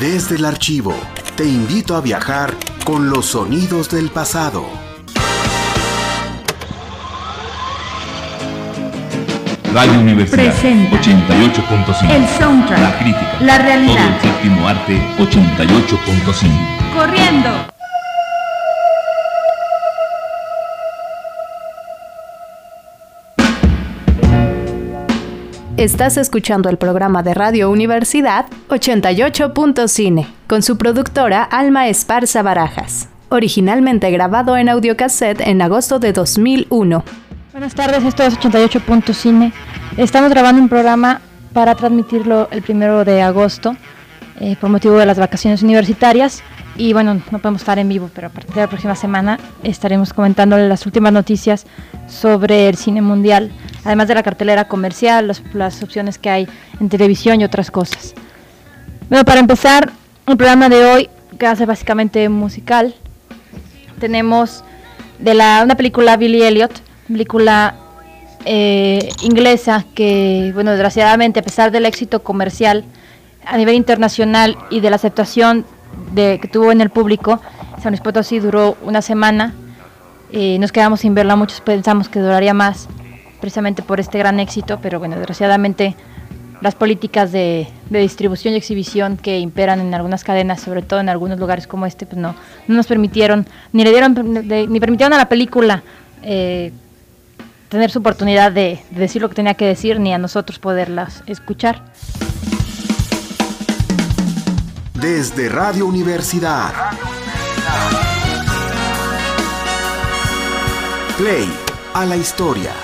Desde el archivo, te invito a viajar con los sonidos del pasado. Radio Universidad Presenta 88.5. El soundtrack, La crítica. la realidad. Todo el séptimo arte 88.5. Corriendo. Estás escuchando el programa de Radio Universidad 88.cine con su productora Alma Esparza Barajas, originalmente grabado en audiocassette en agosto de 2001. Buenas tardes, esto es 88. Cine. Estamos grabando un programa para transmitirlo el primero de agosto eh, por motivo de las vacaciones universitarias. Y bueno, no podemos estar en vivo, pero a partir de la próxima semana estaremos comentando las últimas noticias sobre el cine mundial, además de la cartelera comercial, las, opciones que hay en televisión y otras cosas. Bueno, para empezar, el programa de hoy, que va a ser básicamente musical, tenemos de la, una película Billy Elliot, película eh, inglesa que, bueno, desgraciadamente, a pesar del éxito comercial a nivel internacional y de la aceptación de, que tuvo en el público, San Luis Potosí duró una semana. Eh, nos quedamos sin verla, muchos pensamos que duraría más, precisamente por este gran éxito, pero bueno, desgraciadamente las políticas de, distribución y exhibición que imperan en algunas cadenas, sobre todo en algunos lugares como este, pues no, no nos permitieron, ni le dieron, ni permitieron a la película eh, tener su oportunidad de, de decir lo que tenía que decir, ni a nosotros poderlas escuchar. Desde Radio Universidad. Play a la historia.